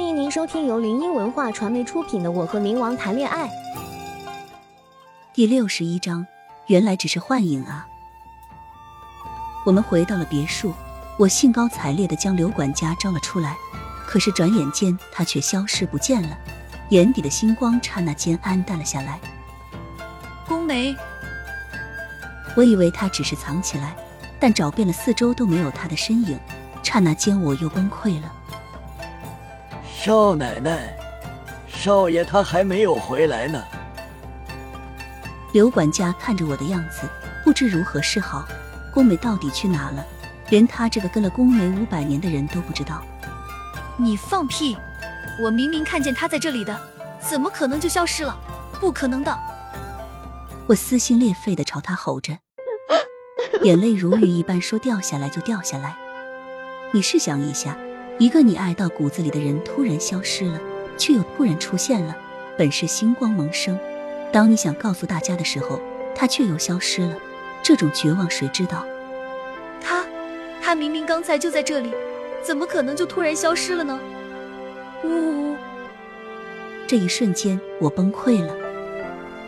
欢迎您收听由林音文化传媒出品的《我和冥王谈恋爱》第六十一章。原来只是幻影啊！我们回到了别墅，我兴高采烈的将刘管家招了出来，可是转眼间他却消失不见了，眼底的星光刹那间暗淡了下来。宫梅，我以为他只是藏起来，但找遍了四周都没有他的身影，刹那间我又崩溃了。少奶奶，少爷他还没有回来呢。刘管家看着我的样子，不知如何是好。宫美到底去哪了？连他这个跟了宫梅五百年的人都不知道。你放屁！我明明看见他在这里的，怎么可能就消失了？不可能的！我撕心裂肺的朝他吼着，眼泪如雨一般，说掉下来就掉下来。你试想一下，一个你爱到骨子里的人突然消失了，却又突然出现了，本是星光萌生。当你想告诉大家的时候，他却又消失了。这种绝望，谁知道？他，他明明刚才就在这里，怎么可能就突然消失了呢？呜呜呜！这一瞬间，我崩溃了。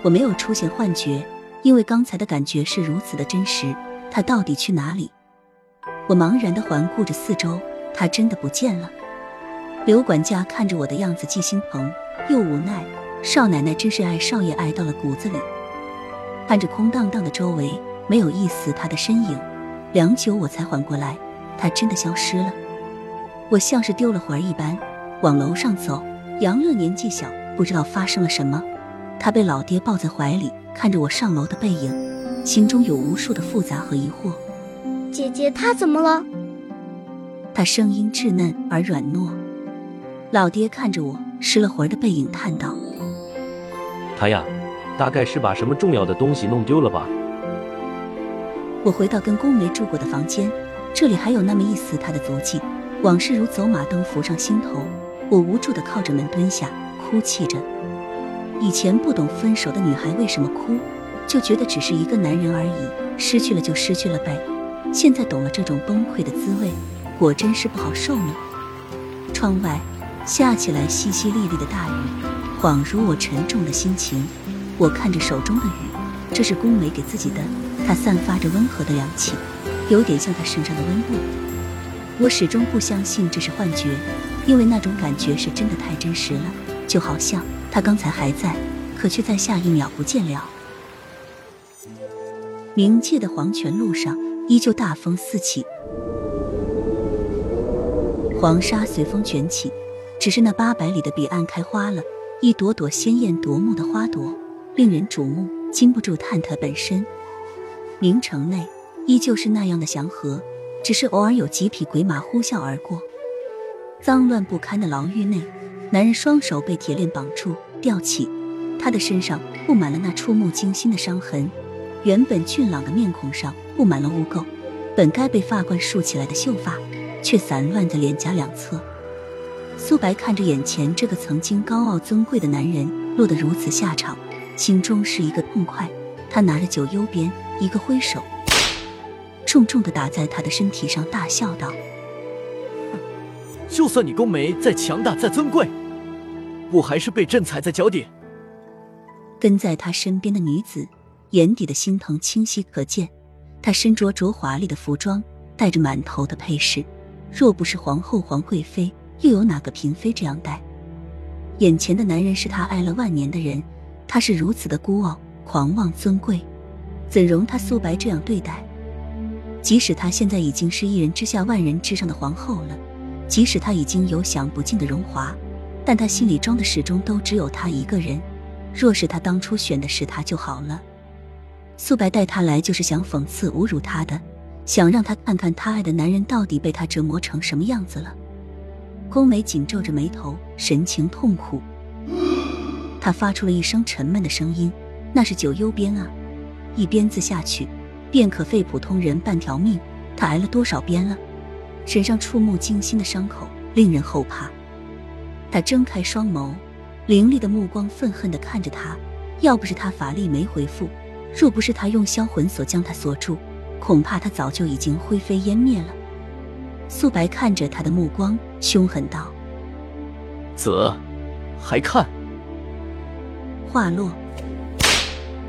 我没有出现幻觉，因为刚才的感觉是如此的真实。他到底去哪里？我茫然的环顾着四周，他真的不见了。刘管家看着我的样子，既心疼又无奈。少奶奶真是爱少爷爱到了骨子里，看着空荡荡的周围，没有一丝他的身影，良久我才缓过来，他真的消失了。我像是丢了魂儿一般，往楼上走。杨乐年纪小，不知道发生了什么，他被老爹抱在怀里，看着我上楼的背影，心中有无数的复杂和疑惑。姐姐，她怎么了？他声音稚嫩而软糯。老爹看着我失了魂的背影，叹道。他呀，大概是把什么重要的东西弄丢了吧。我回到跟宫梅住过的房间，这里还有那么一丝他的足迹。往事如走马灯浮上心头，我无助地靠着门蹲下，哭泣着。以前不懂分手的女孩为什么哭，就觉得只是一个男人而已，失去了就失去了呗。现在懂了这种崩溃的滋味，果真是不好受呢。窗外下起来淅淅沥沥的大雨。恍如我沉重的心情，我看着手中的雨，这是宫梅给自己的，它散发着温和的凉气，有点像她身上的温度。我始终不相信这是幻觉，因为那种感觉是真的太真实了，就好像他刚才还在，可却在下一秒不见了。冥界的黄泉路上依旧大风四起，黄沙随风卷起，只是那八百里的彼岸开花了。一朵朵鲜艳夺目的花朵，令人瞩目，禁不住探它本身。明城内依旧是那样的祥和，只是偶尔有几匹鬼马呼啸而过。脏乱不堪的牢狱内，男人双手被铁链绑住，吊起，他的身上布满了那触目惊心的伤痕。原本俊朗的面孔上布满了污垢，本该被发冠竖起来的秀发，却散乱在脸颊两侧。苏白看着眼前这个曾经高傲尊贵的男人落得如此下场，心中是一个痛快。他拿着酒幽鞭，一个挥手，重重的打在他的身体上，大笑道：“就算你宫梅再强大、再尊贵，我还是被朕踩在脚底？”跟在他身边的女子眼底的心疼清晰可见。她身着着华丽的服装，戴着满头的配饰，若不是皇后、皇贵妃。又有哪个嫔妃这样待？眼前的男人是他爱了万年的人，他是如此的孤傲、狂妄、尊贵，怎容他苏白这样对待？即使他现在已经是一人之下、万人之上的皇后了，即使他已经有享不尽的荣华，但他心里装的始终都只有他一个人。若是他当初选的是他就好了。苏白带他来就是想讽刺、侮辱他的，想让他看看他爱的男人到底被他折磨成什么样子了。宫美紧皱着眉头，神情痛苦。他发出了一声沉闷的声音：“那是九幽鞭啊，一鞭子下去，便可废普通人半条命。他挨了多少鞭了？身上触目惊心的伤口令人后怕。”他睁开双眸，凌厉的目光愤恨地看着他。要不是他法力没恢复，若不是他用销魂锁将他锁住，恐怕他早就已经灰飞烟灭了。素白看着他的目光凶狠道：“子，还看？话落，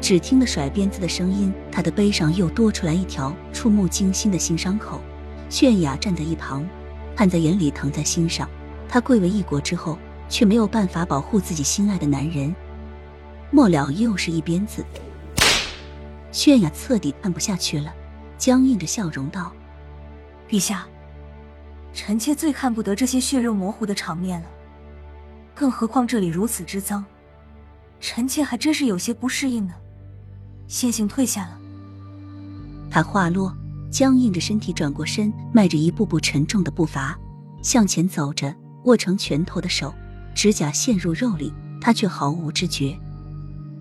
只听得甩鞭子的声音，他的背上又多出来一条触目惊心的新伤口。泫雅站在一旁，看在眼里，疼在心上。她贵为一国之后，却没有办法保护自己心爱的男人。末了，又是一鞭子。泫雅彻底看不下去了，僵硬着笑容道：“陛下，臣妾最看不得这些血肉模糊的场面了，更何况这里如此之脏，臣妾还真是有些不适应呢。先行退下了。”他话落。僵硬着身体转过身，迈着一步步沉重的步伐向前走着，握成拳头的手指甲陷入肉里，他却毫无知觉。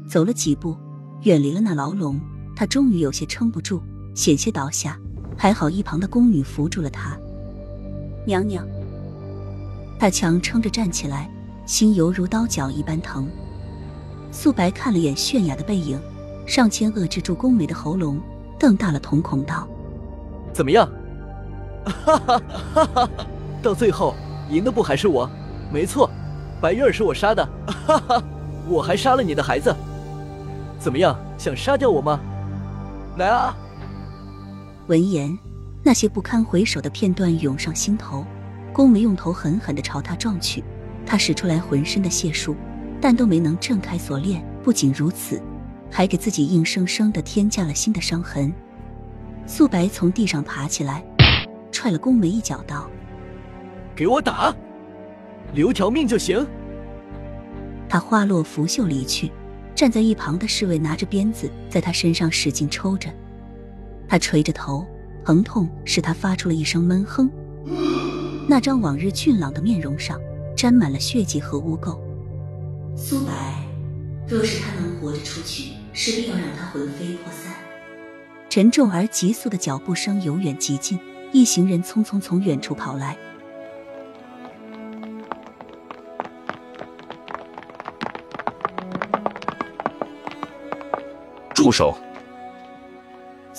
走了几步，远离了那牢笼，他终于有些撑不住，险些倒下。还好一旁的宫女扶住了他。娘娘，他强撑着站起来，心犹如刀绞一般疼。素白看了眼泫雅的背影，上前遏制住宫梅的喉咙，瞪大了瞳孔道。怎么样？哈哈哈哈！到最后赢的不还是我？没错，白月儿是我杀的，哈哈！我还杀了你的孩子。怎么样，想杀掉我吗？来啊！闻言，那些不堪回首的片段涌上心头。宫梅用头狠狠的朝他撞去，他使出来浑身的解数，但都没能挣开锁链。不仅如此，还给自己硬生生的添加了新的伤痕。素白从地上爬起来，踹了宫梅一脚，道：“给我打，留条命就行。”他花落拂袖离去，站在一旁的侍卫拿着鞭子在他身上使劲抽着。他垂着头，疼痛使他发出了一声闷哼。那张往日俊朗的面容上沾满了血迹和污垢。苏白，若是他能活着出去，势必要让他魂飞魄散。沉重而急速的脚步声由远及近，一行人匆匆从远处跑来。住手！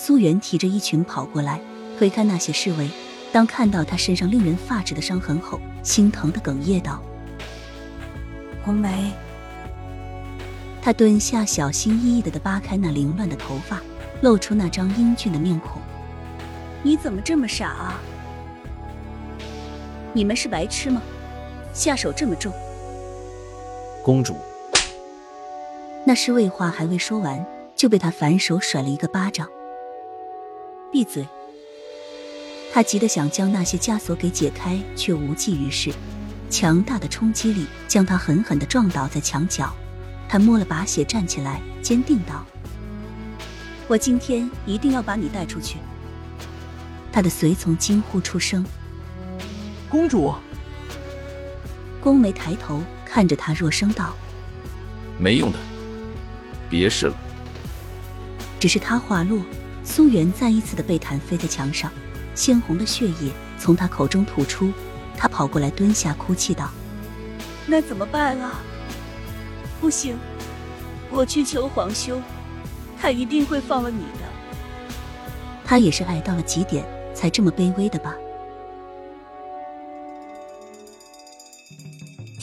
苏元提着衣裙跑过来，推开那些侍卫。当看到他身上令人发指的伤痕后，心疼的哽咽道：“红梅。”他蹲下，小心翼翼的的扒开那凌乱的头发。露出那张英俊的面孔，你怎么这么傻啊？你们是白痴吗？下手这么重！公主，那侍卫话还未说完，就被他反手甩了一个巴掌。闭嘴！他急得想将那些枷锁给解开，却无济于事。强大的冲击力将他狠狠的撞倒在墙角。他摸了把血，站起来，坚定道。我今天一定要把你带出去！他的随从惊呼出声：“公主！”宫梅抬头看着他，弱声道：“没用的，别试了。”只是他话落，苏元再一次的被弹飞在墙上，鲜红的血液从他口中吐出。他跑过来蹲下，哭泣道：“那怎么办啊？不行，我去求皇兄。”他一定会放了你的。他也是爱到了极点，才这么卑微的吧？